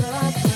love.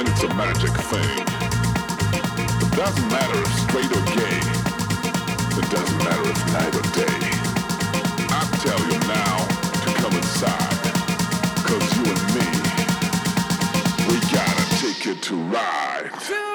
And it's a magic thing. It doesn't matter if straight or gay. It doesn't matter if night or day. I tell you now to come inside. Cause you and me, we gotta take it to ride.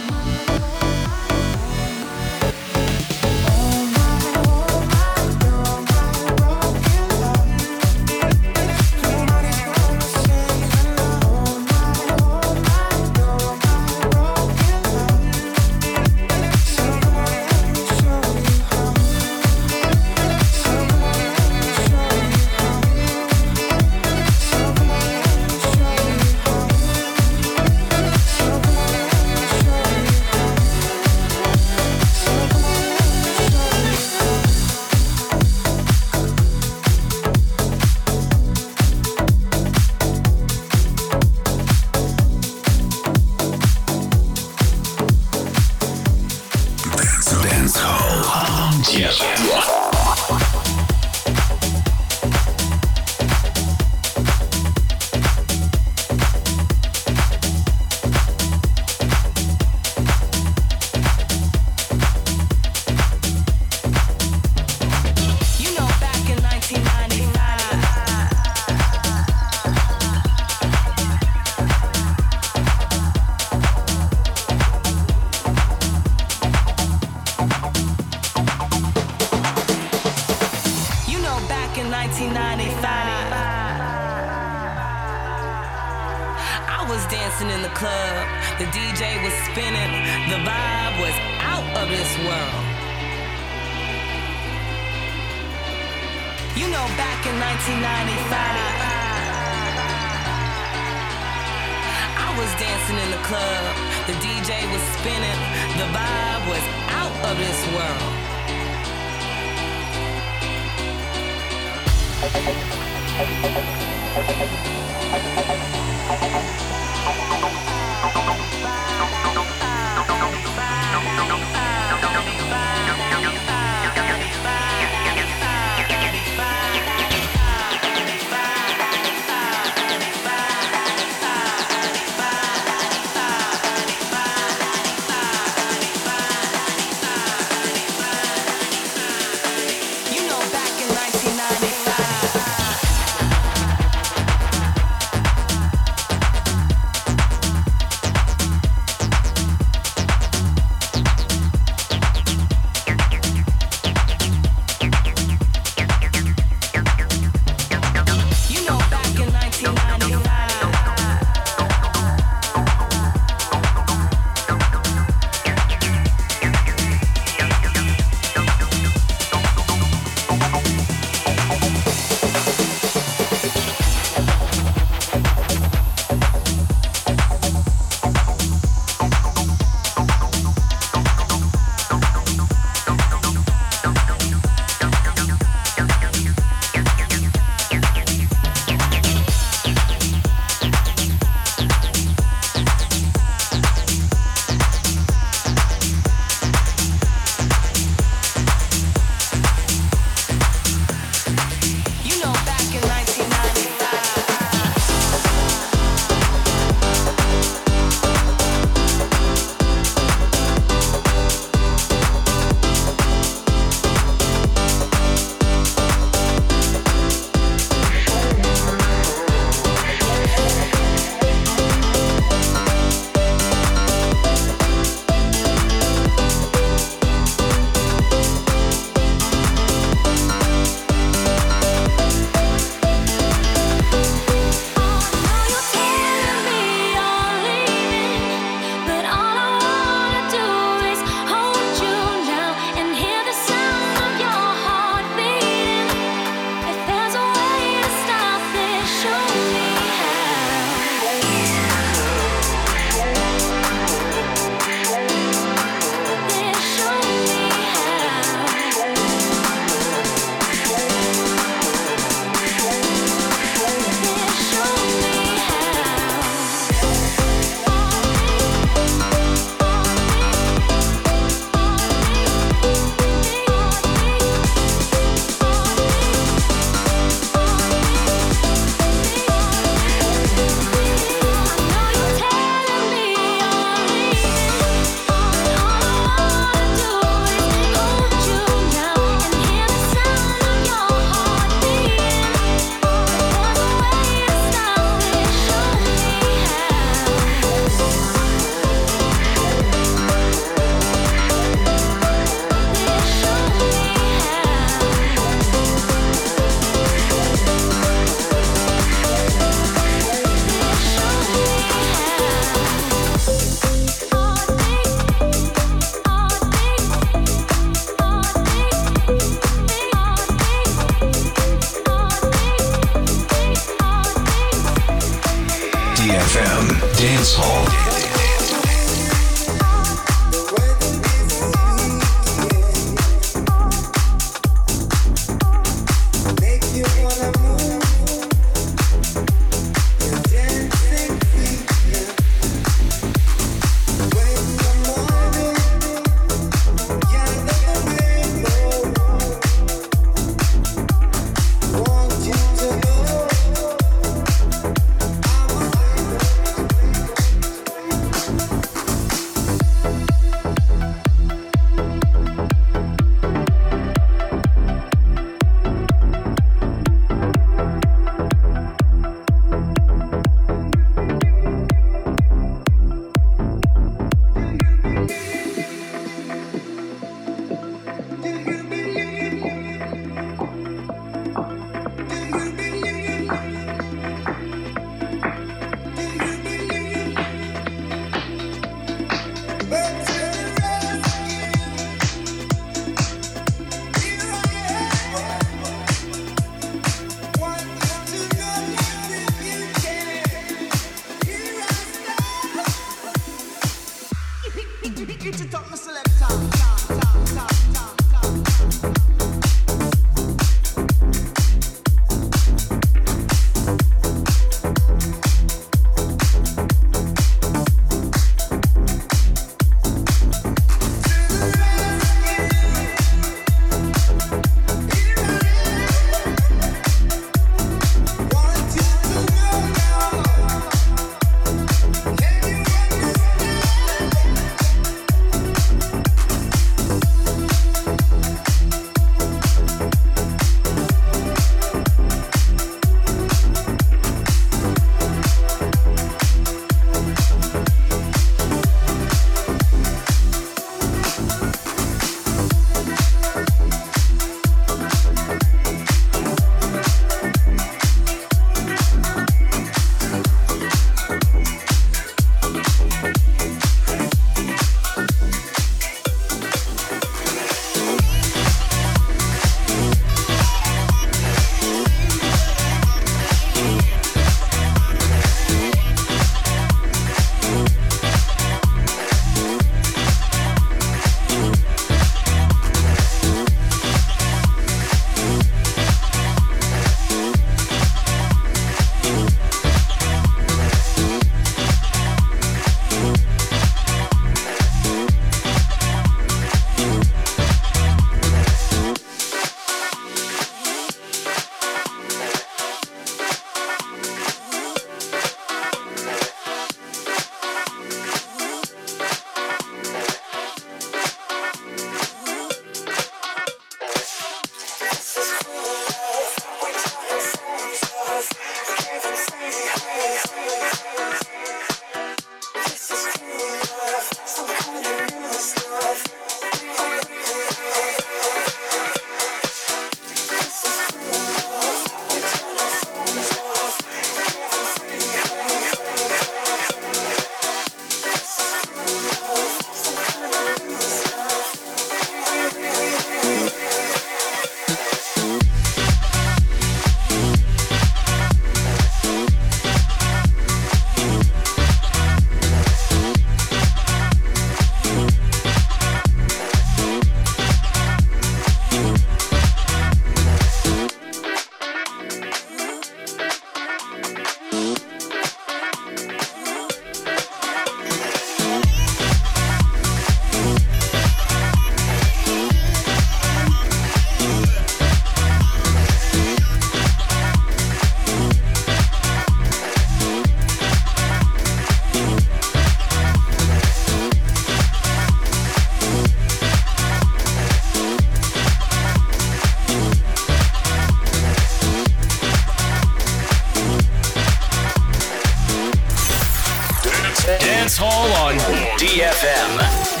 This world on I'll